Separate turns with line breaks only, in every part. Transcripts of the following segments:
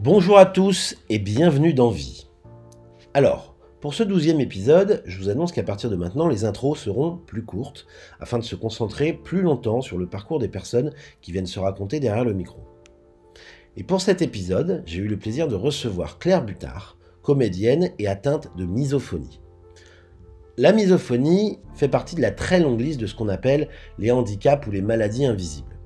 Bonjour à tous et bienvenue dans Vie. Alors, pour ce douzième épisode, je vous annonce qu'à partir de maintenant, les intros seront plus courtes, afin de se concentrer plus longtemps sur le parcours des personnes qui viennent se raconter derrière le micro. Et pour cet épisode, j'ai eu le plaisir de recevoir Claire Butard, comédienne et atteinte de misophonie. La misophonie fait partie de la très longue liste de ce qu'on appelle les handicaps ou les maladies invisibles.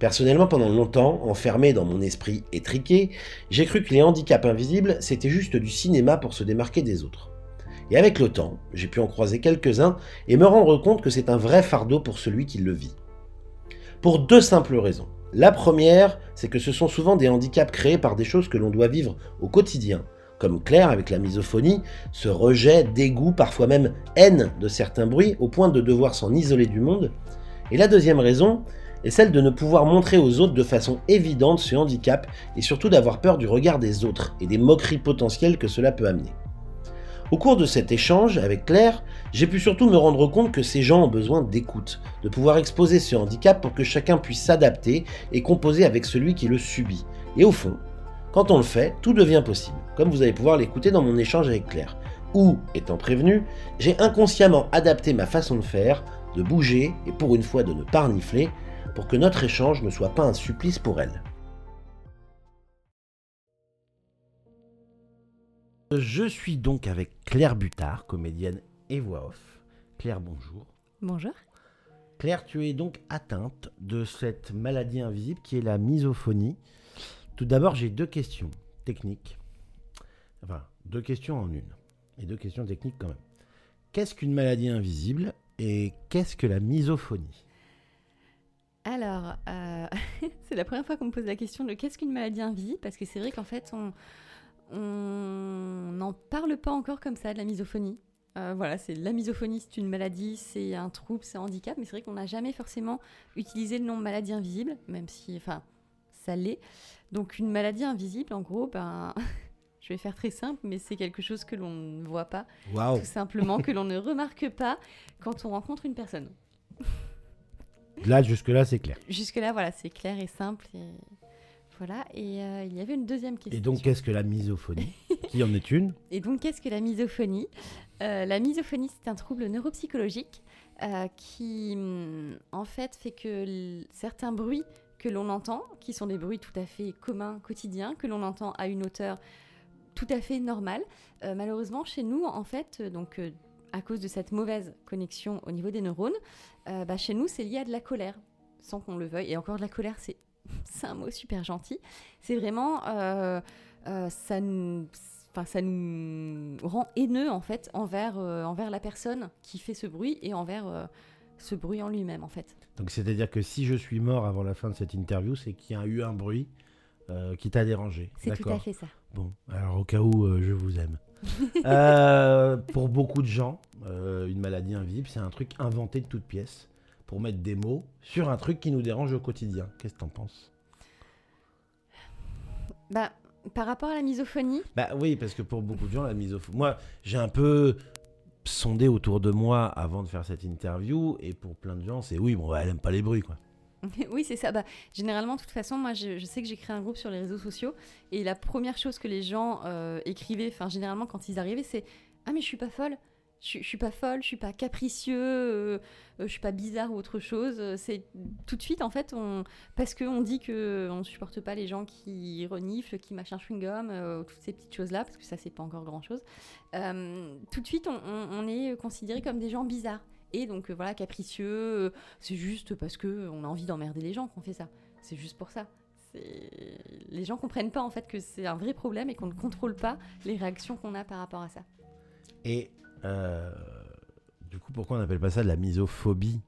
Personnellement, pendant longtemps, enfermé dans mon esprit étriqué, j'ai cru que les handicaps invisibles, c'était juste du cinéma pour se démarquer des autres. Et avec le temps, j'ai pu en croiser quelques-uns et me rendre compte que c'est un vrai fardeau pour celui qui le vit. Pour deux simples raisons. La première, c'est que ce sont souvent des handicaps créés par des choses que l'on doit vivre au quotidien, comme Claire avec la misophonie, ce rejet, dégoût, parfois même haine de certains bruits, au point de devoir s'en isoler du monde. Et la deuxième raison, est celle de ne pouvoir montrer aux autres de façon évidente ce handicap et surtout d'avoir peur du regard des autres et des moqueries potentielles que cela peut amener. Au cours de cet échange avec Claire, j'ai pu surtout me rendre compte que ces gens ont besoin d'écoute, de pouvoir exposer ce handicap pour que chacun puisse s'adapter et composer avec celui qui le subit. Et au fond, quand on le fait, tout devient possible, comme vous allez pouvoir l'écouter dans mon échange avec Claire, où, étant prévenu, j'ai inconsciemment adapté ma façon de faire, de bouger et pour une fois de ne pas renifler, pour que notre échange ne soit pas un supplice pour elle. Je suis donc avec Claire Butard, comédienne et voix off. Claire, bonjour.
Bonjour.
Claire, tu es donc atteinte de cette maladie invisible qui est la misophonie. Tout d'abord, j'ai deux questions techniques. Enfin, deux questions en une. Et deux questions techniques quand même. Qu'est-ce qu'une maladie invisible et qu'est-ce que la misophonie?
Alors, euh, c'est la première fois qu'on me pose la question de qu'est-ce qu'une maladie invisible, parce que c'est vrai qu'en fait, on n'en parle pas encore comme ça de la misophonie. Euh, voilà, c'est la misophonie, c'est une maladie, c'est un trouble, c'est un handicap, mais c'est vrai qu'on n'a jamais forcément utilisé le nom maladie invisible, même si, enfin, ça l'est. Donc une maladie invisible, en gros, ben, je vais faire très simple, mais c'est quelque chose que l'on ne voit pas, tout simplement, que l'on ne remarque pas quand on rencontre une personne.
Là, jusque-là, c'est clair.
Jusque-là, voilà, c'est clair et simple. Et... Voilà, et euh, il y avait une deuxième question.
Et donc, qu'est-ce que la misophonie? Qui en est une?
Et donc, qu'est-ce que la misophonie? Euh, La misophonie, c'est un trouble neuropsychologique euh, qui, mm, en fait, fait que certains bruits que l'on entend, qui sont des bruits tout à fait communs, quotidiens, que l'on entend à une hauteur tout à fait normale, malheureusement, chez nous, en fait, donc à cause de cette mauvaise connexion au niveau des neurones, euh, bah, chez nous, c'est lié à de la colère, sans qu'on le veuille. Et encore de la colère, c'est un mot super gentil. C'est vraiment... Euh, euh, ça, nous, ça nous rend haineux, en fait, envers, envers la personne qui fait ce bruit et envers ce bruit en lui-même, en fait.
Donc, c'est-à-dire que si je suis mort avant la fin de cette interview, c'est qu'il y a eu un bruit qui t'a dérangé.
C'est tout à fait ça.
Bon, alors au cas où je vous aime. Euh, pour beaucoup de gens, euh, une maladie invisible, c'est un truc inventé de toutes pièces pour mettre des mots sur un truc qui nous dérange au quotidien. Qu'est-ce que t'en penses?
Bah, par rapport à la misophonie?
Bah oui, parce que pour beaucoup de gens, la misophonie. Moi, j'ai un peu sondé autour de moi avant de faire cette interview, et pour plein de gens, c'est oui, bon, elle aime pas les bruits, quoi.
oui, c'est ça. Bah, généralement, de toute façon, moi, je, sais que j'ai créé un groupe sur les réseaux sociaux et la première chose que les gens euh, écrivaient, enfin, généralement, quand ils arrivaient, c'est Ah, mais je suis pas folle. Je, je suis pas folle, je suis pas capricieux, euh, euh, je suis pas bizarre ou autre chose. C'est tout de suite, en fait, on, parce qu'on dit qu'on ne supporte pas les gens qui reniflent, qui machin chewing-gum, toutes ces petites choses-là, parce que ça, c'est pas encore grand-chose. tout de suite, on, on est considéré comme des gens bizarres. Et donc euh, voilà, capricieux, euh, c'est juste parce que on a envie d'emmerder les gens qu'on fait ça. C'est juste pour ça. Les gens comprennent pas en fait que c'est un vrai problème et qu'on ne contrôle pas les réactions qu'on a par rapport à ça.
Et euh, du coup, pourquoi on n'appelle pas ça de la misophobie?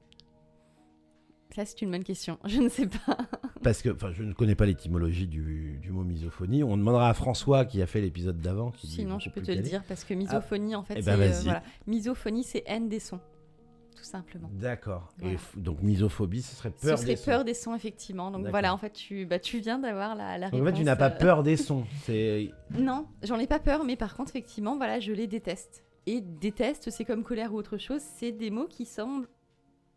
Ça, c'est une bonne question. Je ne sais pas.
Parce que je ne connais pas l'étymologie du, mot misophonie. On demandera à François qui a fait l'épisode d'avant.
Sinon, je peux te le dire parce que misophonie, en fait,
eh ben, c'est
misophonie, c'est haine des sons tout simplement.
D'accord. Et donc misophobie, ce serait peur
ce
serait
peur des sons, effectivement. Donc voilà, en fait, tu, bah, tu viens d'avoir la, la réponse.
En fait, tu n'as pas euh, peur des sons.
Non, j'en ai pas peur, mais par contre, effectivement, voilà, je les déteste. Et déteste, c'est comme colère ou autre chose, c'est des mots qui semblent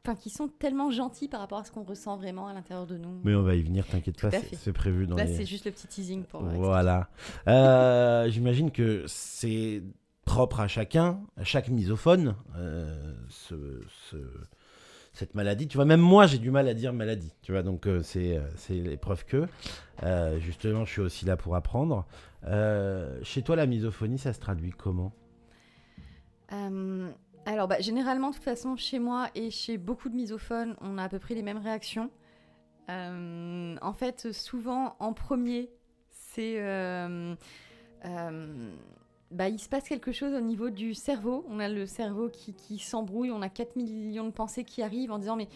enfin, qui sont tellement gentils par rapport à ce qu'on ressent vraiment à l'intérieur de nous.
Mais on va y venir, t'inquiète pas, c'est prévu dans
Là,
les...
c'est juste le petit teasing pour. euh,
Voilà. Euh, J'imagine que c'est propre à chacun, à chaque misophone, euh, ce- ce- cette maladie. Tu vois, même moi, j'ai du mal à dire maladie. Tu vois, donc euh, c'est euh, c'est l'épreuve que. Justement, je suis aussi là pour apprendre. Chez toi, la misophonie, ça se traduit comment?
Alors, bah, généralement, de toute façon, chez moi et chez beaucoup de misophones, on a à peu près les mêmes réactions. En fait, souvent, en premier, c'est. Bah, il se passe quelque chose au niveau du cerveau. On a le cerveau qui, qui s'embrouille, on a 4 millions de pensées qui arrivent en disant Mais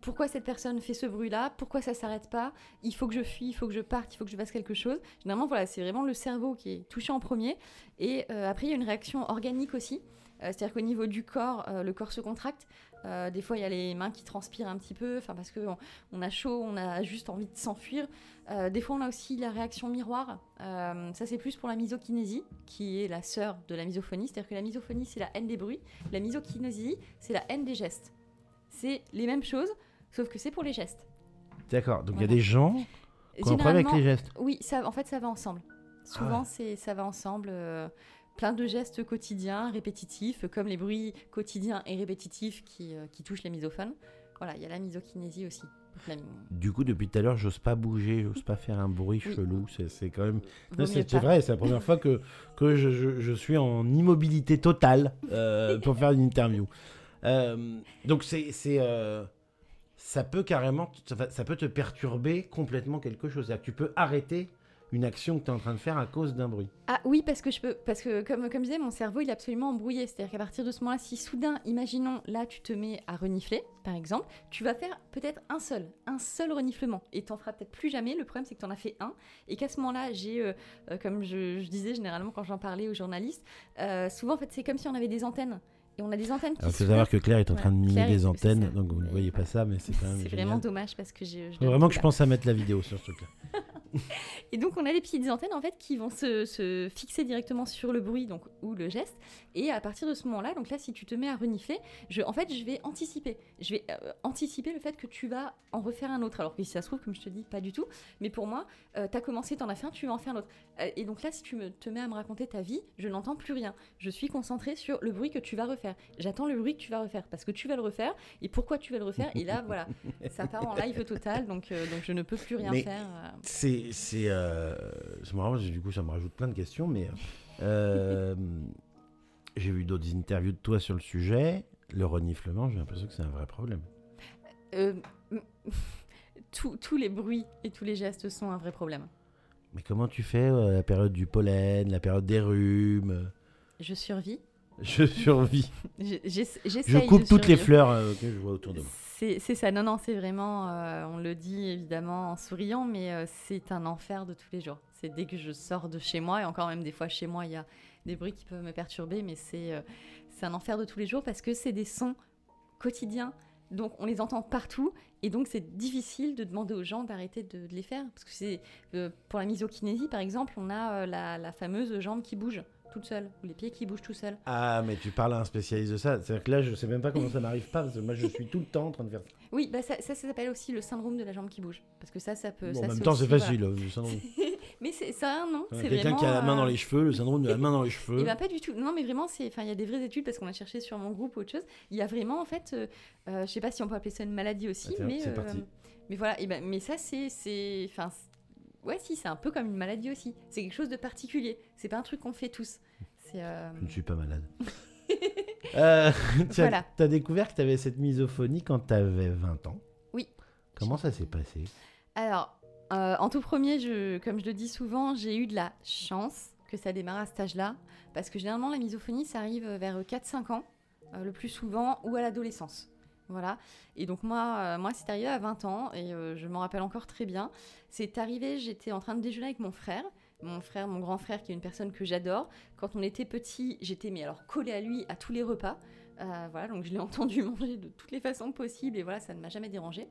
pourquoi cette personne fait ce bruit-là? Pourquoi ça s'arrête pas? Il faut que je fuis, il faut que je parte, il faut que je fasse quelque chose. Généralement, voilà, c'est vraiment le cerveau qui est touché en premier. Et euh, après, il y a une réaction organique aussi. Euh, C'est-à-dire qu'au niveau du corps, euh, le corps se contracte. Euh, des fois, il y a les mains qui transpirent un petit peu, enfin parce qu'on on a chaud, on a juste envie de s'enfuir. Euh, des fois, on a aussi la réaction miroir. Euh, ça, c'est plus pour la misokinésie, qui est la sœur de la misophonie. C'est-à-dire que la misophonie, c'est la haine des bruits. La misokinésie, c'est la haine des gestes. C'est les mêmes choses, sauf que c'est pour les gestes.
D'accord. Donc il y a des gens qui ont un problème avec les gestes.
oui, ça, en fait, ça va ensemble. Souvent,
Ah ouais.
c'est ça va ensemble. Plein de gestes quotidiens, répétitifs, comme les bruits quotidiens et répétitifs qui, euh, qui touchent les misophones. Voilà, il y a la misokinésie aussi. La-
Du coup, depuis tout à l'heure, j'ose pas bouger, j'ose pas faire un bruit
Oui.
chelou. C'est- quand même c'est vrai, c'est la première fois que, que je, je- je suis en immobilité totale euh, pour faire une interview. Euh, donc c'est euh, ça peut carrément ça, peut te perturber complètement quelque chose. Que tu peux arrêter une action que tu es en train de faire à cause d'un bruit.
Ah oui, parce que je peux, parce que comme, comme je disais, mon cerveau il est absolument embrouillé. C'est-à-dire qu'à partir de ce moment-là, si soudain, imaginons, là tu te mets à renifler, par exemple, tu vas faire peut-être un seul, un seul reniflement, et t'en feras peut-être plus jamais. Le problème c'est que t'en as fait un, et qu'à ce moment-là, j'ai, euh, euh, comme je, je disais généralement quand j'en parlais aux journalistes, euh, souvent en fait c'est comme si on avait des antennes, et on a des antennes qui.
Il faut savoir que Claire est en train de mimer des antennes, donc vous ne voyez pas ça, mais c'est quand même
C'est vraiment dommage parce que j'ai.
vraiment que je pense à mettre la vidéo sur ce truc-là.
Et donc on a des petites antennes en fait qui vont se, se fixer directement sur le bruit donc ou le geste. Et à partir de ce moment-là, donc là si tu te mets à renifler, je, en fait je vais anticiper. Je vais euh, anticiper le fait que tu vas en refaire un autre. Alors que si ça se trouve, comme je te dis, pas du tout. Mais pour moi, euh, t'as commencé, t'en as fait un, tu vas en faire un autre. Euh, et donc là, si tu me, te mets à me raconter ta vie, je n'entends plus rien. Je suis concentrée sur le bruit que tu vas refaire. J'attends le bruit que tu vas refaire parce que tu vas le refaire et pourquoi tu vas le refaire? Et là, voilà, ça part en live total, donc, euh, donc je ne peux plus rien
Mais-
faire.
C'est c'est euh, du coup ça me rajoute plein de questions, mais euh, j'ai vu d'autres interviews de toi sur le sujet. Le reniflement, j'ai l'impression que c'est un vrai problème.
Euh, tous- tous les bruits et tous les gestes sont un vrai problème.
Mais comment tu fais euh, la période du pollen, la période des rhumes?
Je survis.
Je survis. Je coupe
de
toutes les fleurs euh, que je vois autour de moi.
C'est ça, non, non, c'est vraiment, euh, on le dit évidemment en souriant, mais euh, c'est un enfer de tous les jours. C'est dès que je sors de chez moi, et encore même des fois chez moi, il y a des bruits qui peuvent me perturber, mais c'est un enfer de tous les jours parce que c'est des sons quotidiens, donc on les entend partout, et donc c'est difficile de demander aux gens d'arrêter de, de les faire. Parce que c'est pour la misokinésie, par exemple, on a la, la fameuse jambe qui bouge toute seule, ou les pieds qui bougent tout seuls.
Ah, mais tu parles à un spécialiste de ça. C'est-à-dire que là, je sais même pas comment ça m'arrive pas, parce que moi, je suis tout le temps en train de faire ça.
Oui, bah ça, ça, ça s'appelle aussi le syndrome de la jambe qui bouge. Parce que ça, ça peut.
Bon,
ça,
en même temps, c'est facile. le syndrome.
Mais c'est ça, nom. C'est
Quelqu'un qui a la main dans
euh,
les cheveux, le syndrome de la main dans les cheveux.
Eh ben, pas du tout. Non, mais vraiment, c'est. Enfin, il y a des vraies études parce qu'on a cherché sur mon groupe ou autre chose. Il y a vraiment, en fait, euh, euh, je sais pas si on peut appeler ça une maladie aussi,
Ah,
mais. euh, mais voilà. Et ben, mais ça, c'est. Enfin, c'est- ouais, si, c'est un peu comme une maladie aussi. C'est quelque chose de particulier. C'est pas un truc qu'on fait tous. Euh,
Je ne suis pas malade. euh, tu as,
Voilà.
t'as découvert que tu avais cette misophonie quand tu avais 20 ans?
Oui.
Comment ça s'est passé?
Alors, euh, en tout premier, je, comme je le dis souvent, j'ai eu de la chance que ça démarre à cet âge-là. Parce que généralement, la misophonie, ça arrive vers 4-5 ans, euh, le plus souvent, ou à l'adolescence. Voilà. Et donc, moi, euh, moi c'est arrivé à 20 ans, et euh, je m'en rappelle encore très bien. C'est arrivé, j'étais en train de déjeuner avec mon frère. Mon frère, mon grand frère, qui est une personne que j'adore. Quand on était petit, j'étais mais alors collée à lui à tous les repas. Euh, voilà, donc je l'ai entendu manger de toutes les façons possibles, et voilà, ça ne m'a jamais dérangé.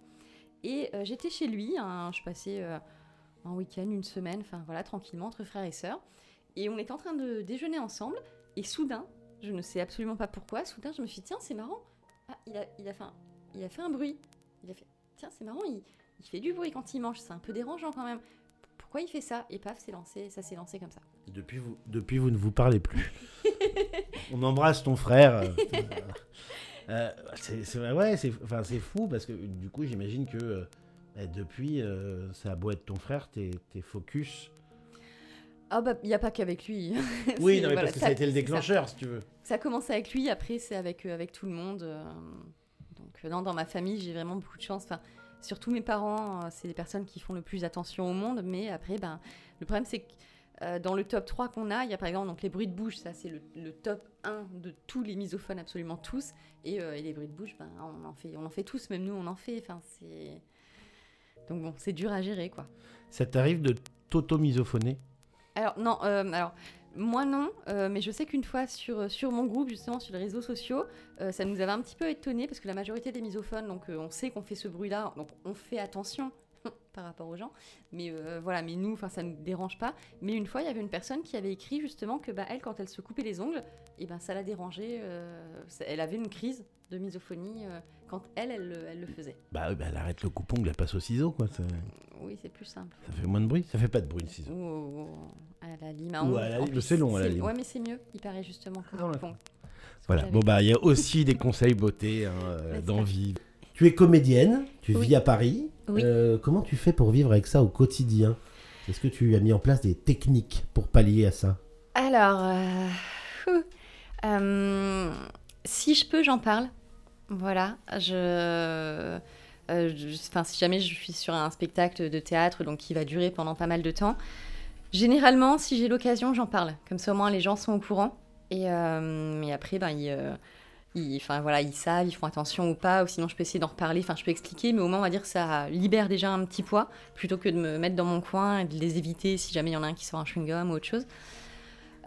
Et j'étais chez lui, hein, je passais un week-end, une semaine, enfin voilà, tranquillement, entre frères et sœurs. Et on était en train de déjeuner ensemble, et soudain, je ne sais absolument pas pourquoi, soudain je me suis dit, tiens, c'est marrant, ah, il, a, il, a faim. il a fait un bruit. Il a fait Tiens, c'est marrant, il, il fait du bruit quand il mange, c'est un peu dérangeant quand même. Pourquoi il fait ça? Et paf, c'est lancé, ça s'est lancé comme ça.
Depuis vous, depuis, vous ne vous parlez plus. On embrasse ton frère. euh, c'est c'est- ouais, c'est enfin, c'est fou parce que du coup, j'imagine que euh, bah, depuis, euh, ça a beau être ton frère, t'es t'es focus.
Ah bah, il n'y a pas qu'avec lui.
Oui, non, mais
voilà,
parce que ça a été le
ça.
déclencheur, si tu veux.
Ça a commencé avec lui, après c'est avec, euh, avec tout le monde. euh, donc euh, non, dans ma famille, j'ai vraiment beaucoup de chance. Enfin, surtout mes parents, c'est les personnes qui font le plus attention au monde. Mais après, ben, le problème c'est que euh, dans le top 3 qu'on a, il y a par exemple donc, les bruits de bouche, ça c'est le, le top 1 de tous les misophones, absolument tous. Et, euh, et les bruits de bouche, ben, on, en fait, on en fait tous, même nous on en fait. Enfin, c'est... Donc bon, c'est dur à gérer quoi.
Ça t'arrive de t'auto-misophoner?
Alors, non, euh, alors, moi non, euh, mais je sais qu'une fois sur, sur mon groupe, justement sur les réseaux sociaux, euh, ça nous avait un petit peu étonné parce que la majorité des misophones, donc euh, on sait qu'on fait ce bruit-là, donc on fait attention par rapport aux gens, mais euh, voilà, mais nous, enfin ça nous dérange pas. Mais une fois, il y avait une personne qui avait écrit justement que bah, elle, quand elle se coupait les ongles, et ben ça la dérangeait, euh, ça- elle avait une crise de misophonie euh, quand elle, elle, le- elle le faisait.
Bah, oui, bah, elle arrête le coupon, elle passe au ciseau, quoi. Ça,
Oui, c'est plus simple.
ça fait moins de bruit. Ça fait pas de bruit, le ciseau.
Ou, ou à la lime.
Ou à la
en
lime,
plus,
c'est long, à la
c'est-
lime.
Ouais, mais c'est mieux, il paraît justement.
Ah, ouais.
bon.
Voilà. Bon, bah, il y a aussi des conseils beauté hein, euh,
N'est-ce
dans
pas
vie. Tu es comédienne, tu
Oui.
vis à Paris.
Oui.
Euh, comment tu fais pour vivre avec ça au quotidien? Est-ce que tu as mis en place des techniques pour pallier à ça?
Alors, euh, si je peux, j'en parle. Voilà, je- enfin, si jamais je suis sur un spectacle de théâtre, donc qui va durer pendant pas mal de temps, généralement, si j'ai l'occasion, j'en parle. Comme ça, au moins, les gens sont au courant. Et, euh, après, ben, ils, euh, voilà, ils savent, ils font attention ou pas, ou sinon je peux essayer d'en reparler, enfin, je peux expliquer, mais au moins, on va dire que ça libère déjà un petit poids, plutôt que de me mettre dans mon coin et de les éviter si jamais il y en a un qui sort un chewing-gum ou autre chose.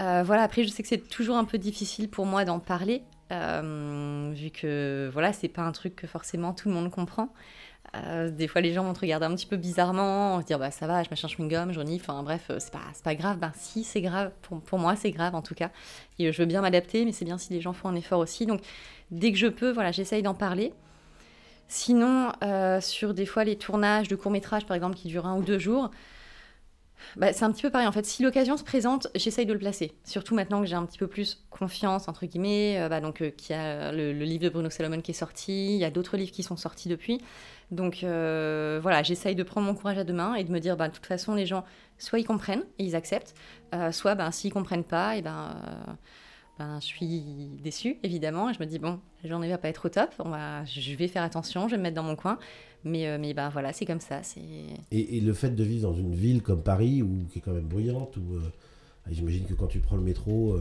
Euh, voilà, après, je sais que c'est toujours un peu difficile pour moi d'en parler, euh, vu que voilà, c'est pas un truc que forcément tout le monde comprend. Euh, des fois, les gens vont te regarder un petit peu bizarrement, dire bah ça va, je mâche un chewing-gum, je renifle, enfin bref, euh, c'est pas, pas grave. Ben si, c'est grave. Pour, pour moi, c'est grave en tout cas. Et euh, je veux bien m'adapter, mais c'est bien si les gens font un effort aussi. Donc, dès que je peux, voilà, j'essaye d'en parler. Sinon, sur des fois les tournages de courts-métrages, par exemple, qui durent un ou deux jours, bah, c'est un petit peu pareil. En fait, si l'occasion se présente, j'essaye de le placer. Surtout maintenant que j'ai un petit peu plus confiance, entre guillemets, bah, donc euh, qu'il y a le, le livre de Bruno Salomon qui est sorti, il y a d'autres livres qui sont sortis depuis. Donc euh, voilà, j'essaye de prendre mon courage à deux mains et de me dire, bah, de toute façon, les gens, soit ils comprennent et ils acceptent, euh, soit bah, s'ils comprennent pas, et ben, euh, ben, je suis déçue, évidemment. Et je me dis, bon, la journée va pas être au top, on va, je vais faire attention, je vais me mettre dans mon coin. Mais, mais ben, voilà, c'est comme ça.
et, le fait de vivre dans une ville comme Paris, où, qui est quand même bruyante, où euh, j'imagine que quand tu prends le métro,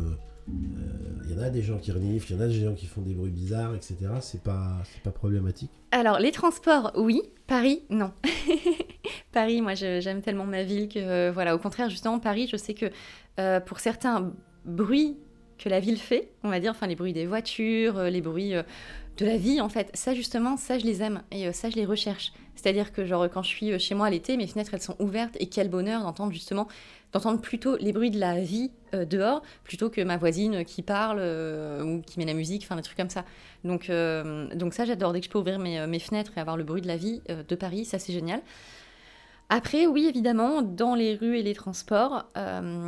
il y en a des gens qui reniflent, il y en a des gens qui font des bruits bizarres, etc. C'est pas, pas problématique.
Alors, les transports, oui. Paris, non. Paris, moi, j'aime tellement ma ville que, euh, voilà, au contraire, justement, Paris, je sais que euh, pour certains bruits que la ville fait, on va dire, enfin, les bruits des voitures, euh, les bruits euh, de la vie, en fait, ça, justement, ça, je les aime et euh, ça, je les recherche. C'est-à-dire que, genre, quand je suis euh, chez moi l'été, mes fenêtres, elles sont ouvertes et quel bonheur d'entendre, justement, d'entendre plutôt les bruits de la vie euh, dehors plutôt que ma voisine qui parle euh, ou qui met la musique, enfin, des trucs comme ça. Donc, euh, donc ça, j'adore. Dès que je peux ouvrir mes, mes fenêtres et avoir le bruit de la vie de Paris, ça, c'est génial. Après, oui, évidemment, dans les rues et les transports,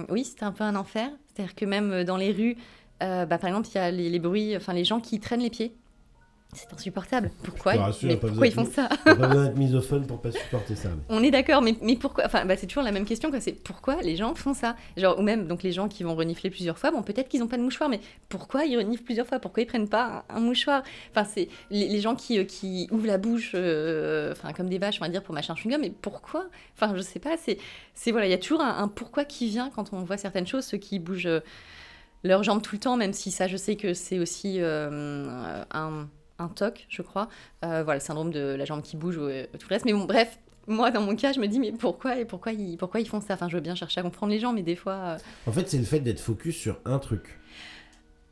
oui, c'était un peu un enfer. C'est-à-dire que même dans les rues, bah, par exemple, il y a les bruits, enfin, les gens qui traînent les pieds. C'est insupportable. Pourquoi,
rassure,
mais pourquoi ils font ça
T'as pas besoin d'être misophone pour pas supporter ça. mais-
On est d'accord, mais, mais pourquoi Enfin, bah, c'est toujours la même question. C'est pourquoi les gens font ça? Genre, ou même donc les gens qui vont renifler plusieurs fois. Bon, peut-être qu'ils n'ont pas de mouchoir, mais pourquoi ils reniflent plusieurs fois? Pourquoi ils prennent pas un, un mouchoir? Enfin, c'est les, les gens qui, euh, qui ouvrent la bouche, euh, enfin comme des vaches, on va dire pour mâcher un chewing-gum. Mais pourquoi? Enfin, je sais pas. C'est, c'est voilà, il y a toujours un, un pourquoi qui vient quand on voit certaines choses. Ceux qui bougent euh, leurs jambes tout le temps, même si ça, je sais que c'est aussi un un TOC, je crois. Euh, voilà, le syndrome de la jambe qui bouge ou euh, tout le reste. Mais bon, bref, moi, dans mon cas, je me dis, mais pourquoi et pourquoi ils, pourquoi ils font ça? Enfin, je veux bien chercher à comprendre les gens, mais des fois. euh,
En fait, c'est le fait d'être focus sur un truc.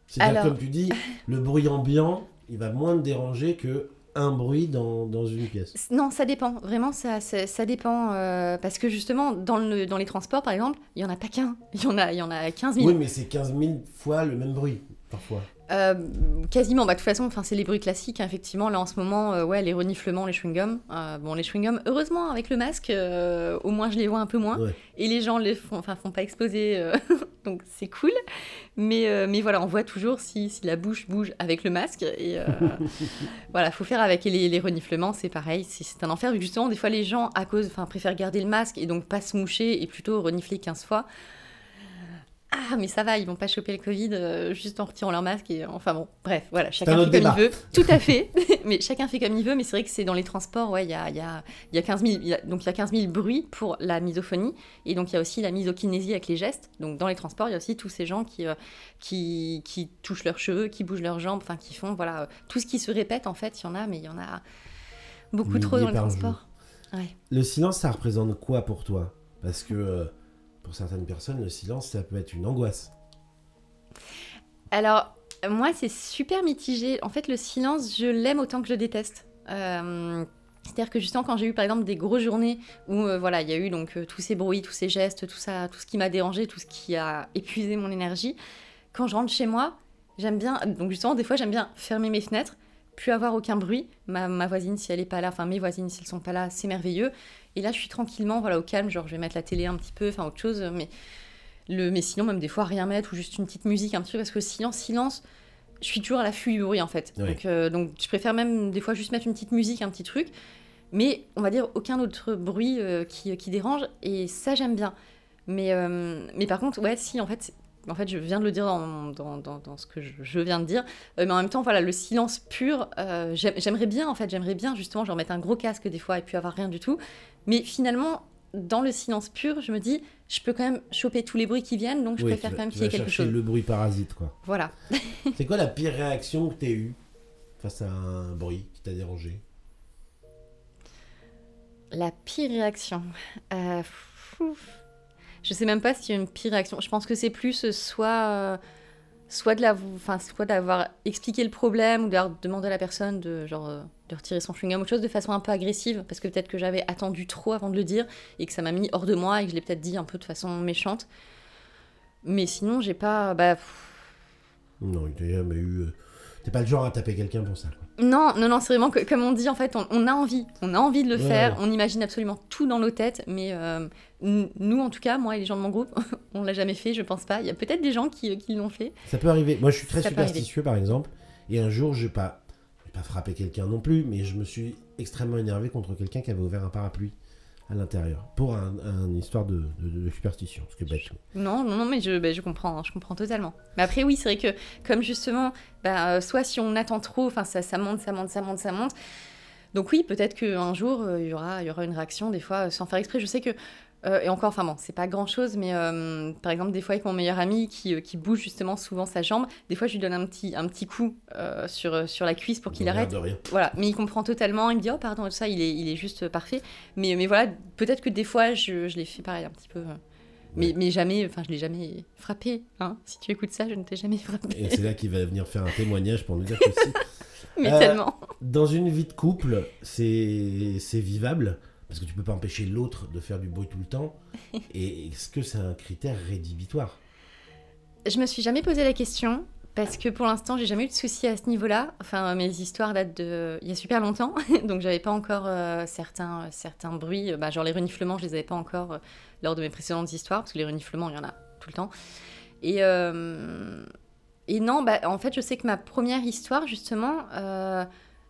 C'est-à-dire,
Alors-
comme tu dis, le bruit ambiant, il va moins te déranger que un bruit dans, dans une pièce.
Non, ça dépend. Vraiment, ça, ça, ça dépend. euh, parce que justement, dans, le, dans les transports, par exemple, il n'y en a pas qu'un. Il y en a, il y en a 15 000.
Oui, mais c'est 15 000 fois le même bruit, parfois.
Euh, quasiment, bah, de toute façon, c'est les bruits classiques, hein, effectivement. Là, en ce moment, euh, ouais, les reniflements, les chewing-gums. Euh, bon, les chewing-gums, heureusement, avec le masque, au moins je les vois un peu moins. Et les gens les font, enfin, font pas exploser, donc c'est cool. Mais, mais voilà, on voit toujours si, si, la bouche bouge avec le masque. Et voilà, faut faire avec. les, les reniflements, c'est pareil, c'est un enfer. Justement, des fois, les gens, à cause, enfin, préfèrent garder le masque et donc pas se moucher et plutôt renifler 15 fois ah mais ça va, ils vont pas choper le Covid euh, juste en retirant leur masque et enfin bon, bref, voilà, chacun fait comme il veut. Tout à fait, mais chacun fait comme il veut, mais c'est vrai que c'est dans les transports, ouais, il y a, y, a, y a 15 000, donc il y a 15 000 bruits pour la misophonie et donc il y a aussi la misokinésie avec les gestes. Donc dans les transports, il y a aussi tous ces gens qui, euh, qui, qui, touchent leurs cheveux, qui bougent leurs jambes, enfin qui font, voilà, euh, tout ce qui se répète en fait, il y en a, mais il y en a beaucoup trop dans les transports. Ouais.
Le silence, ça représente quoi pour toi? Parce que pour certaines personnes, le silence, ça peut être une angoisse.
Alors, moi, c'est super mitigé. En fait, le silence, je l'aime autant que je déteste. Euh, c'est-à-dire que justement, quand j'ai eu par exemple des grosses journées où euh, voilà, il y a eu donc euh, tous ces bruits, tous ces gestes, tout ça, tout ce qui m'a dérangé, tout ce qui a épuisé mon énergie, quand je rentre chez moi, j'aime bien. Donc justement, des fois, j'aime bien fermer mes fenêtres, plus avoir aucun bruit. Ma, ma voisine, si elle est pas là, enfin mes voisines, si elles sont pas là, c'est merveilleux. Et là, je suis tranquillement, voilà, au calme, genre je vais mettre la télé un petit peu, enfin autre chose, mais, le, mais sinon, même des fois, rien mettre ou juste une petite musique, un petit peu, parce que silence, silence, je suis toujours à l'affût du bruit en fait. Donc, euh, donc je préfère même des fois juste mettre une petite musique, un petit truc, mais on va dire aucun autre bruit euh, qui, qui, dérange, et ça, j'aime bien. Mais, euh, mais par contre, ouais, si, en fait, en fait, je viens de le dire dans, dans, dans, ce que je, viens de dire, mais en même temps, voilà, le silence pur, j'aimerais bien, en fait, j'aimerais bien justement, genre mettre un gros casque des fois et puis avoir rien du tout, mais finalement, dans le silence pur, je me dis, je peux quand même choper tous les bruits qui viennent, donc je préfère quand même qu'il y ait quelque chose.
le bruit parasite, quoi.
Voilà.
c'est quoi la pire réaction que tu as eue face à un bruit qui t'a dérangé?
La pire réaction euh, Je sais même pas s'il y a une pire réaction. Je pense que c'est plus soit... Euh, soit de la, d'avoir expliqué le problème ou d'avoir demandé à la personne de genre euh, de retirer son chewing-gum ou autre chose de façon un peu agressive parce que peut-être que j'avais attendu trop avant de le dire et que ça m'a mis hors de moi et que je l'ai peut-être dit un peu de façon méchante. Mais sinon, j'ai pas bah
non, il n'y a jamais eu euh, T'es pas le genre à taper quelqu'un pour ça.
Non, non, non, c'est vraiment que, comme on dit, en fait, on, a envie. On a envie de le faire. On imagine absolument tout dans nos têtes. Mais euh, nous, en tout cas, moi et les gens de mon groupe, on l'a jamais fait, je pense pas. Il y a peut-être des gens qui, qui l'ont fait.
Ça peut arriver. Moi, je suis très superstitieux, par exemple. Et un jour, je n'ai pas, pas frappé quelqu'un non plus, mais je me suis extrêmement énervé contre quelqu'un qui avait ouvert un parapluie à l'intérieur pour une histoire de, superstition, bête.
Non, non, mais je, bah, je comprends, hein, je comprends totalement. Mais après, oui, c'est vrai que comme justement, bah, euh, soit si on attend trop, enfin ça, ça monte, ça monte, ça monte, ça monte. Donc oui, peut-être qu'un jour, euh, il y, aura, y aura une réaction, des fois, sans faire exprès. Je sais que euh, et encore, enfin bon, c'est pas grand chose, mais euh, par exemple, des fois avec mon meilleur ami qui, euh, qui, bouge justement souvent sa jambe, des fois je lui donne un petit, un petit coup sur, sur la cuisse pour qu'il arrête. Voilà, mais il comprend totalement, il me dit oh pardon, ça, il est, il est juste parfait. Mais, mais voilà, peut-être que des fois je, je l'ai fait pareil un petit peu. Mais, mais, jamais, enfin je l'ai jamais frappé. Hein si tu écoutes ça, je ne t'ai jamais frappé.
Et c'est là qu'il va venir faire un témoignage pour nous dire que si.
mais tellement.
Dans une vie de couple, c'est vivable? Parce que tu peux pas empêcher l'autre de faire du bruit tout le temps. Et est-ce que c'est un critère rédhibitoire?
Je me suis jamais posé la question. Parce que pour l'instant, j'ai jamais eu de soucis à ce niveau-là. Enfin, mes histoires datent de il y a super longtemps, donc j'avais pas encore euh, certains, certains bruits. Bah, genre les reniflements, je les avais pas encore euh, lors de mes précédentes histoires, parce que les reniflements, il y en a tout le temps. Et, euh, et non, bah, en fait, je sais que ma première histoire, justement,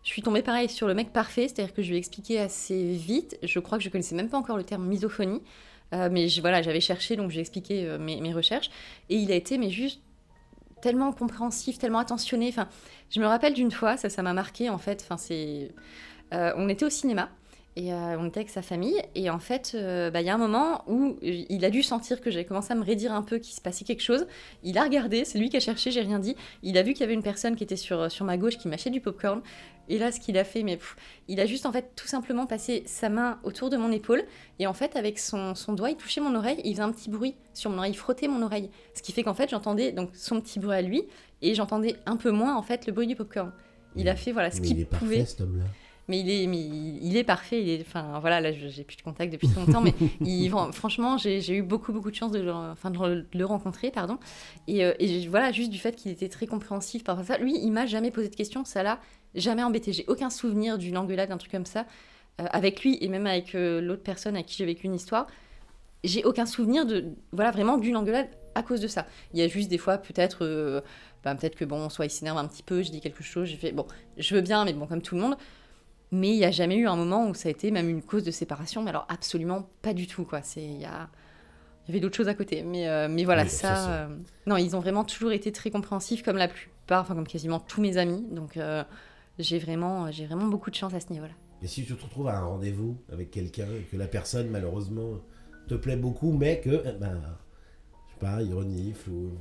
je suis tombée pareil sur le mec parfait, c'est-à-dire que je lui ai expliqué assez vite. Je crois que je connaissais même pas encore le terme misophonie, euh, mais voilà, j'avais cherché, donc j'ai expliqué euh, mes, recherches. Et il a été, mais juste tellement compréhensif, tellement attentionné. Enfin, je me rappelle d'une fois, ça, ça m'a marqué en fait. Enfin, c'est, euh, on était au cinéma et euh, on était avec sa famille. Et en fait, euh, bah, il y a un moment où il a dû sentir que j'avais commencé à me raidir un peu, qu'il se passait quelque chose. Il a regardé, c'est lui qui a cherché, j'ai rien dit. Il a vu qu'il y avait une personne qui était sur, sur ma gauche qui mâchait du popcorn. Et là, ce qu'il a fait, mais il a juste en fait tout simplement passé sa main autour de mon épaule. Et en fait, avec son, son doigt, il touchait mon oreille il faisait un petit bruit sur mon oreille, il frottait mon oreille. Ce qui fait qu'en fait, j'entendais donc son petit bruit à lui et j'entendais un peu moins en fait le bruit du popcorn. Il a fait voilà ce qu'il pouvait.
Parfait, homme-là.
Mais il est, mais il est parfait. Il est, enfin voilà, là j'ai plus de contact depuis longtemps, mais il, franchement, j'ai eu beaucoup beaucoup de chance de le, enfin, de le rencontrer, pardon. Et, euh, et, voilà, juste du fait qu'il était très compréhensif par ça. Lui, il m'a jamais posé de questions, ça l'a jamais embêté. J'ai aucun souvenir d'une engueulade, d'un truc comme ça euh, avec lui et même avec euh, l'autre personne à qui j'ai vécu une histoire. J'ai aucun souvenir de, voilà, vraiment d'une engueulade à cause de ça. Il y a juste des fois peut-être, bah, peut-être que bon, soit il s'énerve un petit peu, je dis quelque chose, j'ai fait bon, je veux bien, mais bon, comme tout le monde. Mais il n'y a jamais eu un moment où ça a été même une cause de séparation. Mais alors, absolument pas du tout, quoi. C'est, il y, a... y avait d'autres choses à côté. Mais, euh, mais voilà, ça. Euh, non, ils ont vraiment toujours été très compréhensifs, comme la plupart, enfin, comme quasiment tous mes amis. Donc, euh, j'ai vraiment, j'ai vraiment beaucoup de chance à ce niveau-là.
Et si tu te retrouves à un rendez-vous avec quelqu'un et que la personne, malheureusement, te plaît beaucoup, mais que, eh ben, je sais pas, il renifle ou.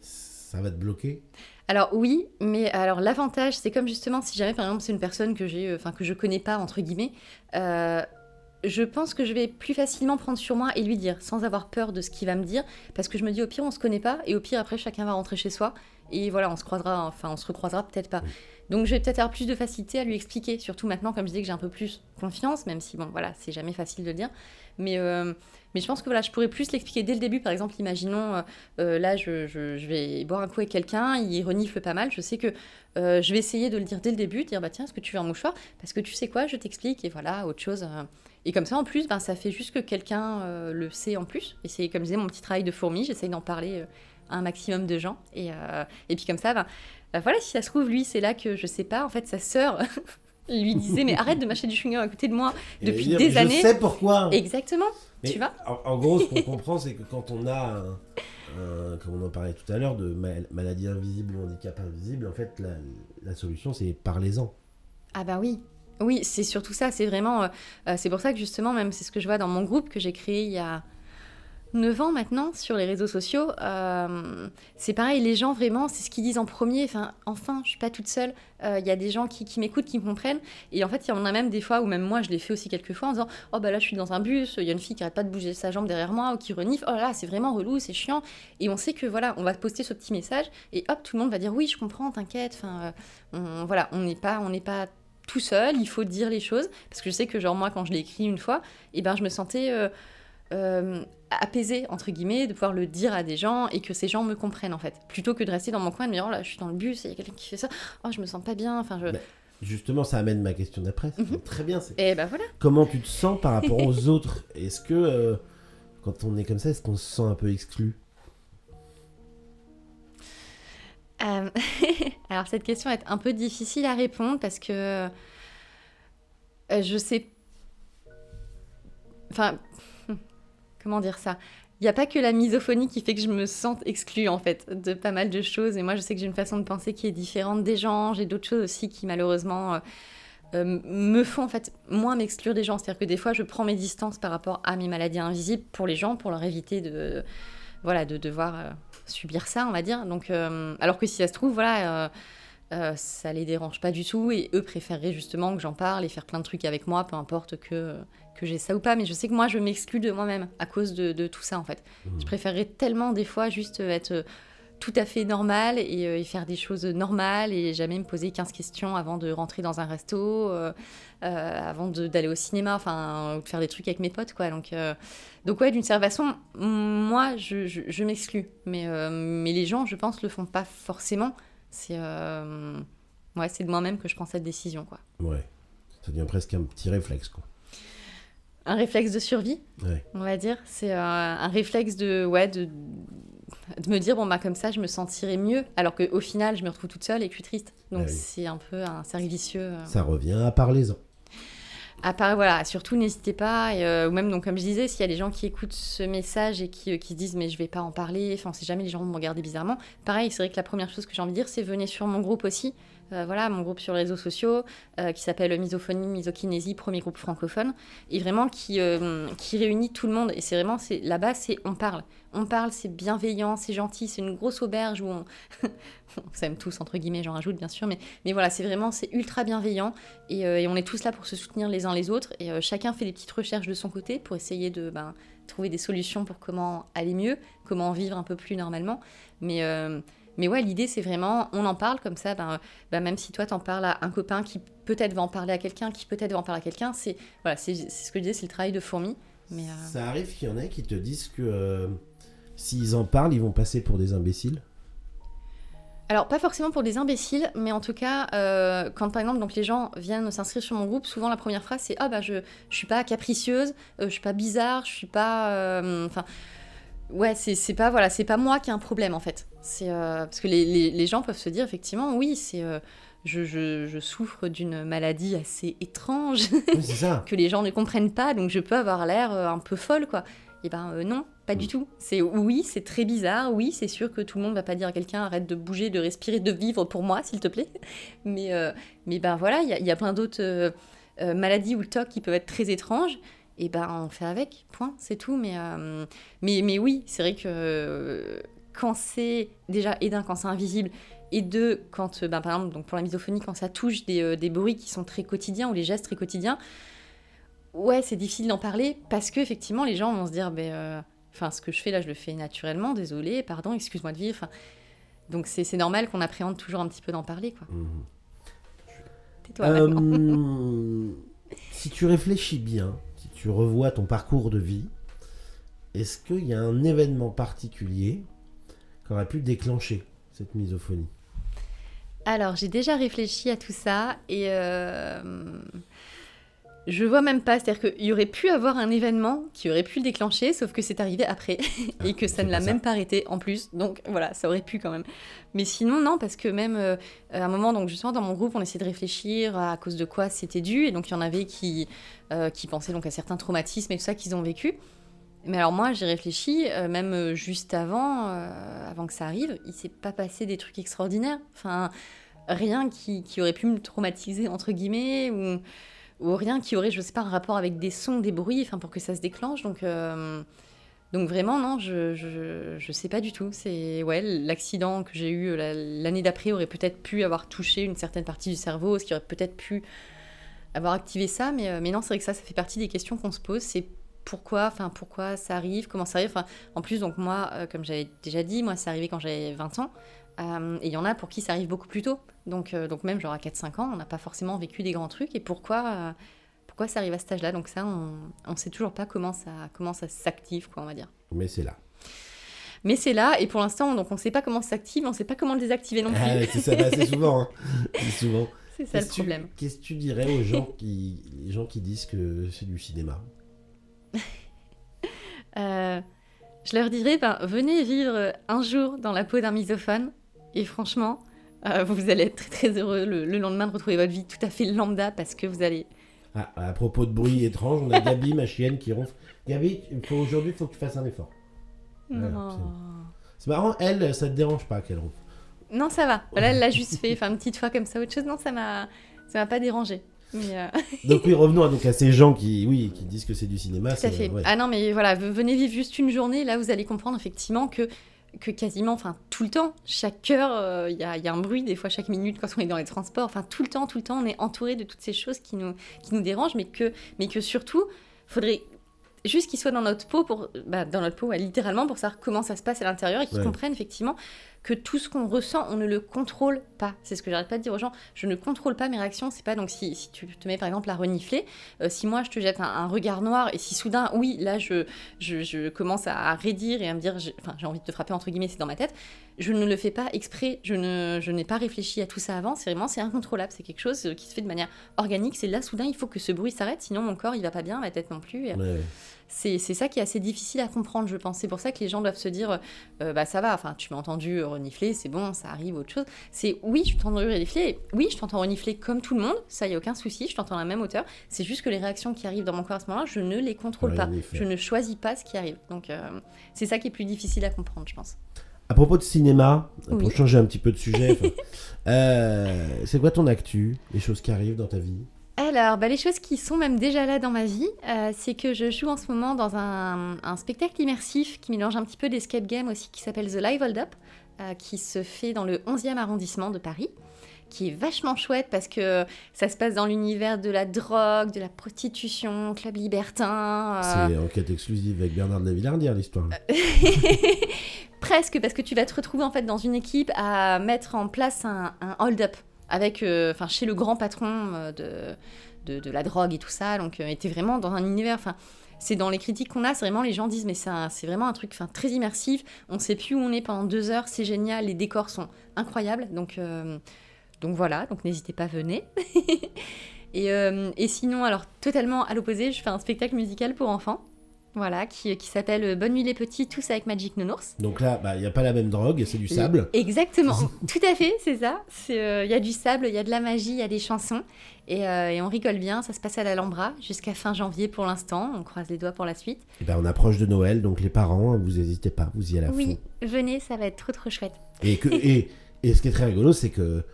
ça va te bloquer
alors oui, mais alors l'avantage, c'est comme justement si jamais par exemple c'est une personne que j'ai, euh, enfin que je connais pas entre guillemets, euh, je pense que je vais plus facilement prendre sur moi et lui dire sans avoir peur de ce qu'il va me dire, parce que je me dis au pire on se connaît pas et au pire après chacun va rentrer chez soi et voilà on se croisera, enfin on se recroisera peut-être pas. Donc je vais peut-être avoir plus de facilité à lui expliquer, surtout maintenant comme je dis que j'ai un peu plus confiance, même si bon voilà c'est jamais facile de le dire, mais euh, mais je pense que voilà, je pourrais plus l'expliquer dès le début. Par exemple, imaginons, euh, euh, là, je, je, vais boire un coup avec quelqu'un, il renifle pas mal. Je sais que euh, je vais essayer de le dire dès le début, dire bah tiens, est-ce que tu veux un mouchoir? Parce que tu sais quoi, je t'explique et voilà, autre chose. Et comme ça, en plus, ben, ça fait juste que quelqu'un le sait en plus. Et c'est comme je disais, mon petit travail de fourmi, j'essaye d'en parler un maximum de gens. Et, et puis comme ça, ben, ben, voilà, si ça se trouve, lui, c'est là que je sais pas, en fait, sa sœur. lui disait mais arrête de mâcher du chewing-gum à côté de moi depuis des années.
Je sais pourquoi.
Exactement tu vois
en, gros, ce qu'on comprend, c'est que quand on a, comme on en parlait tout à l'heure, de maladie invisible ou handicap invisible, en fait, la, solution, c'est parlez-en.
Ah bah oui. Oui, c'est surtout ça. C'est vraiment. Euh, euh, c'est pour ça que justement, même c'est ce que je vois dans mon groupe que j'ai créé il y a 9 ans maintenant sur les réseaux sociaux, euh, c'est pareil, les gens vraiment, c'est ce qu'ils disent en premier. Enfin, enfin, je suis pas toute seule. Euh, il y a des gens qui, m'écoutent, qui me comprennent. Et en fait, il y en a même des fois, ou même moi, je l'ai fait aussi quelques fois en disant Oh bah là, je suis dans un bus, il y a une fille qui arrête pas de bouger sa jambe derrière moi, ou qui renifle. Oh là, c'est vraiment relou, c'est chiant. Et on sait que voilà, on va poster ce petit message, et hop, tout le monde va dire Oui, je comprends, t'inquiète. Enfin, euh, voilà, on n'est pas, on n'est pas tout seul, il faut dire les choses. Parce que je sais que, genre, moi, quand je l'ai écrit une fois, et eh ben, je me sentais euh, apaisé entre guillemets de pouvoir le dire à des gens et que ces gens me comprennent en fait. Plutôt que de rester dans mon coin et de me dire oh là je suis dans le bus et il y a quelqu'un qui fait ça. Oh je me sens pas bien enfin je
justement ça amène ma question d'après. Mhm. très bien
et ben voilà.
comment tu te sens par rapport aux autres? Est-ce que euh, quand on est comme ça est-ce qu'on se sent un peu exclu?
Euh, alors cette question est un peu difficile à répondre parce que je sais enfin comment dire ça? Il n'y a pas que la misophonie qui fait que je me sente exclue en fait de pas mal de choses. Et moi, je sais que j'ai une façon de penser qui est différente des gens. J'ai d'autres choses aussi qui malheureusement euh, euh, me font en fait moins m'exclure des gens. C'est-à-dire que des fois, je prends mes distances par rapport à mes maladies invisibles pour les gens, pour leur éviter de voilà de devoir euh, subir ça, on va dire. Donc, alors que si ça se trouve, voilà. ça les dérange pas du tout et eux préféreraient justement que j'en parle et faire plein de trucs avec moi, peu importe que que j'ai ça ou pas, mais je sais que moi, je m'exclus de moi-même à cause de, tout ça, en fait. Mmh. Je préférerais tellement, des fois, juste être euh, tout à fait normal euh, et, faire des choses normales et jamais me poser 15 questions avant de rentrer dans un resto, euh, avant d'aller au cinéma, enfin, ou de faire des trucs avec mes potes, quoi. Donc, donc ouais, d'une certaine façon, moi, je, je, m'exclus. Mais, mais les gens, je pense, le font pas forcément. C'est ouais, c'est de moi-même que je prends cette décision, quoi.
Ouais, ça devient presque un petit réflexe, quoi
un réflexe de survie, on va dire. C'est euh, un réflexe de, ouais, de, de me dire, bon, bah, comme ça, je me sentirais mieux, alors qu'au final, je me retrouve toute seule et que je suis triste. Donc, ah c'est un peu un cercle vicieux. Euh.
Ça revient à parler-en.
À part, voilà, surtout n'hésitez pas, euh, ou même, donc, comme je disais, s'il y a des gens qui écoutent ce message et qui, qui se disent, mais je vais pas en parler, enfin, on sait jamais, les gens vont me regarder bizarrement. Pareil, c'est vrai que la première chose que j'ai envie de dire, c'est venez sur mon groupe aussi. Euh, voilà, mon groupe sur les réseaux sociaux euh, qui s'appelle Misophonie, Misokinésie, premier groupe francophone, et vraiment qui, euh, qui réunit tout le monde. Et c'est vraiment, c'est là-bas, c'est on parle. On parle, c'est bienveillant, c'est gentil, c'est une grosse auberge où on, on s'aime tous, entre guillemets, j'en rajoute bien sûr, mais, mais voilà, c'est vraiment, c'est ultra bienveillant et, et, on est tous là pour se soutenir les uns les autres et chacun fait des petites recherches de son côté pour essayer de ben, trouver des solutions pour comment aller mieux, comment vivre un peu plus normalement. Mais mais ouais, l'idée, c'est vraiment, on en parle comme ça, ben, ben même si toi, t'en parles à un copain qui peut-être va en parler à quelqu'un, qui peut-être va en parler à quelqu'un, c'est voilà, c'est ce que je disais, c'est le travail de fourmi. Mais, euh,
Ça arrive qu'il y en ait qui te disent que euh, s'ils en parlent, ils vont passer pour des imbéciles.
Alors, pas forcément pour des imbéciles, mais en tout cas, euh, quand par exemple donc, les gens viennent s'inscrire sur mon groupe, souvent la première phrase c'est Ah bah je, je suis pas capricieuse, je suis pas bizarre, je suis pas. Enfin. ouais, c'est c'est pas, voilà, c'est pas moi qui ai un problème en fait. C'est euh, Parce que les, les- les gens peuvent se dire effectivement, oui, c'est. euh, je, je- je souffre d'une maladie assez étrange
Oui, c'est ça.
que les gens ne comprennent pas, donc je peux avoir l'air euh, un peu folle, quoi. Et ben euh, non, pas du tout. C'est oui, c'est très bizarre. Oui, c'est sûr que tout le monde va pas dire à quelqu'un arrête de bouger, de respirer, de vivre pour moi, s'il te plaît. Mais mais ben voilà, il y, a- il y a plein d'autres maladies ou tocs qui peuvent être très étranges. Et ben on fait avec, point, c'est tout. Mais euh, mais mais oui, c'est vrai que euh, quand c'est déjà et d'un quand c'est invisible et deux quand euh, ben, par exemple donc pour la misophonie quand ça touche des, euh, des bruits qui sont très quotidiens ou les gestes très quotidiens ouais c'est difficile d'en parler parce que effectivement les gens vont se dire ben euh, enfin ce que je fais là je le fais naturellement désolé pardon excuse-moi de vivre donc c'est normal qu'on appréhende toujours un petit peu d'en parler quoi
Mhm.
tais-toi.
Euh, si tu réfléchis bien, si tu revois ton parcours de vie, est-ce qu'il y a un événement particulier qui aurait pu déclencher cette misophonie
Alors, j'ai déjà réfléchi à tout ça et euh, je vois même pas. C'est-à-dire qu'il y aurait pu avoir un événement qui aurait pu le déclencher, sauf que c'est arrivé après et que ça ne l'a même pas arrêté en plus. Donc voilà, ça aurait pu quand même. Mais sinon, non, parce que même euh, à un moment, donc justement dans mon groupe, on essayait de réfléchir à cause de quoi c'était dû. Et donc il y en avait qui, euh, qui pensaient donc à certains traumatismes et tout ça qu'ils ont vécu. Mais alors moi, j'ai réfléchi, euh, même euh, juste avant, euh, avant que ça arrive, il s'est pas passé des trucs extraordinaires. Enfin, rien qui, qui aurait pu me traumatiser, entre guillemets, ou, rien qui aurait, je sais pas, un rapport avec des sons, des bruits, enfin, pour que ça se déclenche. Donc, donc vraiment, non, je, je, je sais pas du tout. C'est, ouais, l'accident que j'ai eu la- l'année d'après aurait peut-être pu avoir touché une certaine partie du cerveau, ce qui aurait peut-être pu avoir activé ça, mais, mais non, c'est vrai que ça, ça fait partie des questions qu'on se pose. Pourquoi, enfin pourquoi ça arrive, comment ça arrive. Enfin, en plus, donc moi, euh, comme j'avais déjà dit, moi, c'est arrivé quand j'avais 20 ans. Euh, et il y en a pour qui ça arrive beaucoup plus tôt. Donc, euh, donc même genre à 4-5 ans, on n'a pas forcément vécu des grands trucs. Et pourquoi, pourquoi ça arrive à cet âge-là? Donc ça, on ne sait toujours pas comment ça, comment ça s'active, quoi, on va dire.
Mais c'est là.
Mais c'est là, et pour l'instant, donc on ne sait pas comment ça s'active, on ne sait pas comment le désactiver non plus.
Ah, c'est ça, bah, c'est souvent. hein. C'est souvent.
c'est ça le
Qu'est-ce
problème.
Qu'est-ce que tu dirais aux gens qui, les gens qui disent que c'est du cinéma?
Euh, je leur dirais, ben, venez vivre un jour dans la peau d'un misophone, et franchement, euh, vous allez être très très heureux le, le lendemain de retrouver votre vie tout à fait lambda parce que vous allez.
Ah, à propos de bruit étrange, on a Gabi, ma chienne, qui ronfle. Gabi, aujourd'hui, il faut que tu fasses un effort. Voilà. C'est marrant, elle, ça te dérange pas qu'elle ronfle.
Non, ça va. Là, elle l'a juste fait. Enfin, une petite fois comme ça, autre chose. Non, ça m'a, ça m'a pas dérangé. Euh,
Donc oui, revenons à, donc, à ces gens qui, oui, qui disent que c'est du cinéma.
Tout à fait.
ouais.
Ah non, mais voilà, venez vivre juste une journée, là vous allez comprendre effectivement que, que quasiment, enfin tout le temps, chaque heure, euh, il y, a, il y a un bruit, des fois chaque minute quand on est dans les transports, enfin tout le temps, tout le temps, on est entouré de toutes ces choses qui nous, qui nous dérangent, mais que, mais que surtout, faudrait juste qu'ils soient dans notre peau, pour, bah, dans notre peau, ouais, littéralement, pour savoir comment ça se passe à l'intérieur et qu'ils
Ouais.
comprennent effectivement que tout ce qu'on ressent, on ne le contrôle pas. C'est ce que j'arrête pas de dire aux gens. Je ne contrôle pas mes réactions. C'est pas donc si, si tu te mets par exemple à renifler, euh, si moi je te jette un, regard noir et si soudain, oui, là je, je, je commence à, raidir et à me dire, j'ai- envie de te frapper entre guillemets, c'est dans ma tête, je ne le fais pas exprès. Je ne, je n'ai pas réfléchi à tout ça avant. C'est vraiment c'est incontrôlable. C'est quelque chose euh, qui se fait de manière organique. C'est là soudain, il faut que ce bruit s'arrête, sinon mon corps il va pas bien, ma tête non plus.
Ouais.
C'est ça qui est assez difficile à comprendre, je pense. C'est pour ça que les gens doivent se dire, euh, bah ça va, enfin tu m'as entendu renifler, c'est bon, ça arrive, autre chose. C'est oui, je t'entends renifler, oui, je t'entends renifler comme tout le monde, ça y a aucun souci, je t'entends à la même hauteur. C'est juste que les réactions qui arrivent dans mon corps à ce moment-là, je ne les contrôle pas. Je ne choisis pas ce qui arrive. Donc euh, c'est ça qui est plus difficile à comprendre, je pense.
À propos de cinéma, pour
Oui.
changer un petit peu de sujet, euh, c'est quoi ton actu Les choses qui arrivent dans ta vie?
Alors, bah, les choses qui sont même déjà là dans ma vie, euh, c'est que je joue en ce moment dans un, un spectacle immersif qui mélange un petit peu d'escape game aussi, qui s'appelle The Live Hold Up, euh, qui se fait dans le 11e arrondissement de Paris, qui est vachement chouette parce que ça se passe dans l'univers de la drogue, de la prostitution, club libertin. euh,
C'est enquête exclusive avec Bernard de la Villardière, l'histoire.
presque, parce que tu vas te retrouver en fait dans une équipe à mettre en place un, un hold-up avec, euh, enfin, chez le grand patron euh, de, de, la drogue et tout ça. Donc, euh, était vraiment dans un univers, enfin, c'est dans les critiques qu'on a, c'est vraiment les gens disent mais c'est vraiment un truc très immersif. On sait plus où on est pendant deux heures, c'est génial, les décors sont incroyables. Donc, donc voilà, donc n'hésitez pas, venez. et, et sinon, alors totalement à l'opposé, je fais un spectacle musical pour enfants. Voilà, qui, qui s'appelle Bonne nuit les petits, tous avec Magic Nounours.
Donc là, bah, il n'y a pas la même drogue, c'est du sable.
Exactement, tout à fait, c'est ça. Il y a du sable, il y a de la magie, il y a des chansons. Et, euh, et on rigole bien, ça se passe à l'Alhambra jusqu'à fin janvier pour l'instant. On croise les doigts pour la suite.
Et ben, on approche de Noël, donc les parents, vous n'hésitez pas, vous y allez à
Oui,
fond.
venez, ça va être trop trop chouette.
Et, que, et, et ce qui est très rigolo, c'est que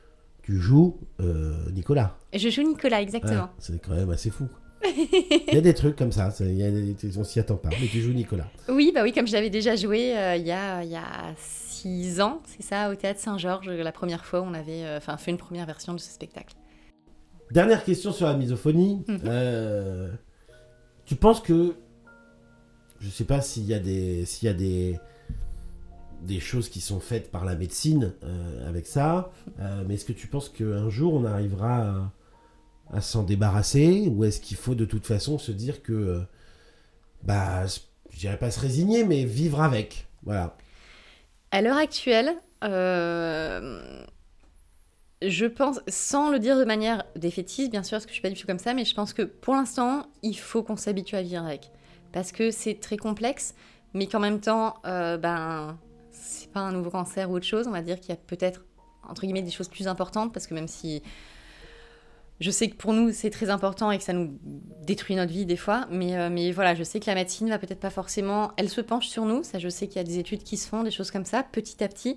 tu joues euh, Nicolas.
Je joue Nicolas, exactement.
C'est quand même assez fou. Il y a des trucs comme ça, il y a des- on s'y attend pas, mais tu joues Nicolas.
Oui, bah oui, comme j'avais déjà joué euh, il y, a, il y a six ans, c'est ça, au théâtre Saint-Georges, la première fois où on avait euh, enfin, fait une première version de ce spectacle.
Dernière question sur la misophonie.
Mhm.
Euh, tu penses que. Je sais pas s'il y a des. S'il y a des. Des choses qui sont faites par la médecine avec ça, mais est-ce que tu penses qu'un jour on arrivera à, à s'en débarrasser ou est-ce qu'il faut de toute façon se dire que. euh, bah, je dirais pas se résigner, mais vivre avec. Voilà.
À l'heure actuelle, euh, je pense, sans le dire de manière défaitiste, bien sûr, parce que je suis pas du tout comme ça, mais je pense que pour l'instant, il faut qu'on s'habitue à vivre avec. Parce que c'est très complexe, mais qu'en même temps, euh, ben, c'est pas un nouveau cancer ou autre chose. On va dire qu'il y a peut-être, entre guillemets, des choses plus importantes, parce que même si je sais que pour nous, c'est très important et que ça nous détruit notre vie des fois, mais, euh, mais voilà, je sais que la médecine va peut-être pas forcément. Elle se penche sur nous, ça, je sais qu'il y a des études qui se font, des choses comme ça, petit à petit.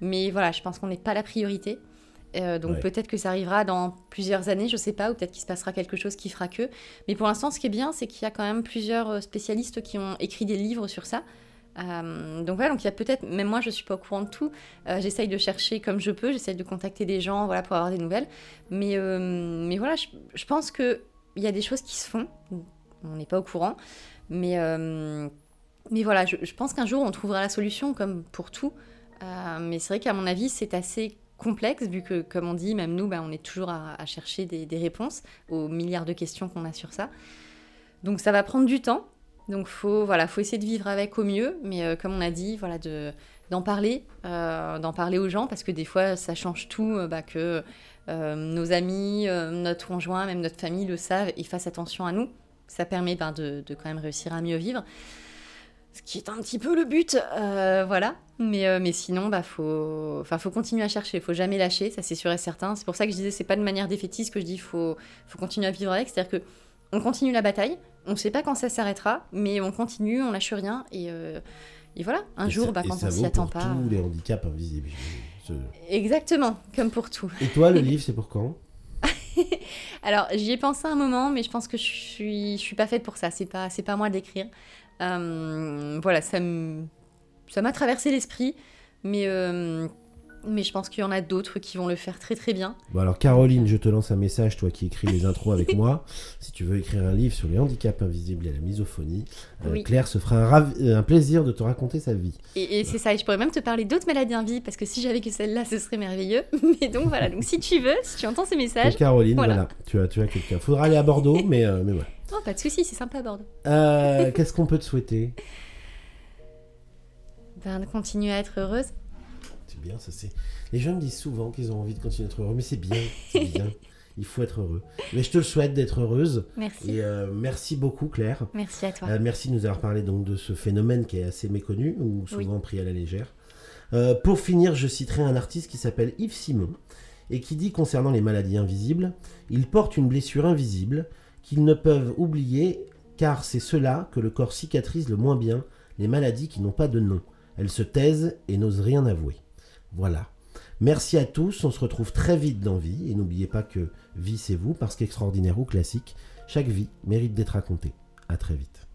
Mais voilà, je pense qu'on n'est pas la priorité. Euh, donc
Ouais.
peut-être que ça arrivera dans plusieurs années, je sais pas, ou peut-être qu'il se passera quelque chose qui fera que. Mais pour l'instant, ce qui est bien, c'est qu'il y a quand même plusieurs euh, spécialistes qui ont écrit des livres sur ça. Euh, donc voilà, donc il y a peut-être, même moi je suis pas au courant de tout, Euh, j'essaye de chercher comme je peux, j'essaye de contacter des gens voilà, pour avoir des nouvelles. Mais, euh, mais voilà, je, pense qu'il y a des choses qui se font, on n'est pas au courant. Mais, mais voilà, je, pense qu'un jour on trouvera la solution comme pour tout. Mais c'est vrai qu'à mon avis, c'est assez complexe, vu que, comme on dit, même nous, bah, on est toujours à, chercher des réponses aux milliards de questions qu'on a sur ça. Donc ça va prendre du temps. Donc faut voilà, faut essayer de vivre avec au mieux, mais euh, comme on a dit, voilà, de d'en parler, euh, d'en parler aux gens, parce que des fois ça change tout, euh, bah, que nos amis, notre conjoint, même notre famille le savent et fassent attention à nous. Ça permet ben, de, de quand même réussir à mieux vivre. Ce qui est un petit peu le but, voilà. Mais, mais sinon, bah, faut, enfin, faut continuer à chercher, faut jamais lâcher, ça c'est sûr et certain. C'est pour ça que je disais, c'est pas de manière défaitiste que je dis, faut, faut continuer à vivre avec. C'est-à-dire que on continue la bataille, on sait pas quand ça s'arrêtera, mais on continue, on lâche rien et, euh, et voilà. Un
Et
jour,
ça-
bah, quand on s'y attend
pour
pas.
tous les handicaps invisibles. Je-
Exactement, comme pour tout.
Et toi, le livre, c'est pour quand?
Alors, j'y ai pensé un moment, mais je pense que je suis, je suis pas faite pour ça. C'est pas, c'est pas à moi d'écrire. Euh, voilà, ça m'a traversé l'esprit, mais, euh, mais je pense qu'il y en a d'autres qui vont le faire très très bien.
Bon alors Caroline, je te lance un message, toi qui écris les intros avec moi. Si tu veux écrire un livre sur les handicaps invisibles et la misophonie, euh. Claire se fera un, euh, un plaisir de te raconter sa vie.
Et, et c'est ça, et je pourrais même te parler d'autres maladies invisibles, parce que si j'avais que celle-là, ce serait merveilleux. Mais donc voilà, donc si tu veux, si tu entends ces messages,
Caroline, voilà,
voilà.
tu as, tu as quelqu'un. Faudra aller à Bordeaux, mais, euh, mais voilà.
oh, pas de souci, c'est sympa à Bordeaux.
Euh, Qu'est-ce qu'on peut te souhaiter?
Ben, de continuer à être heureuse.
C'est bien, ça c'est. Les jeunes disent souvent qu'ils ont envie de continuer à être heureux, mais c'est bien, c'est bien. Il faut être heureux. Mais je te le souhaite d'être heureuse.
Merci.
Et euh, merci beaucoup, Claire.
Merci à toi.
Euh, merci de nous avoir parlé donc de ce phénomène qui est assez méconnu ou souvent pris à la légère. Euh, pour finir, je citerai un artiste qui s'appelle Yves Simon et qui dit concernant les maladies invisibles, ils portent une blessure invisible qu'ils ne peuvent oublier car c'est cela que le corps cicatrise le moins bien, les maladies qui n'ont pas de nom. Elles se taisent et n'osent rien avouer. Voilà. Merci à tous, on se retrouve très vite dans Vie et n'oubliez pas que Vie c'est vous parce qu'extraordinaire ou classique, chaque vie mérite d'être racontée. À très vite.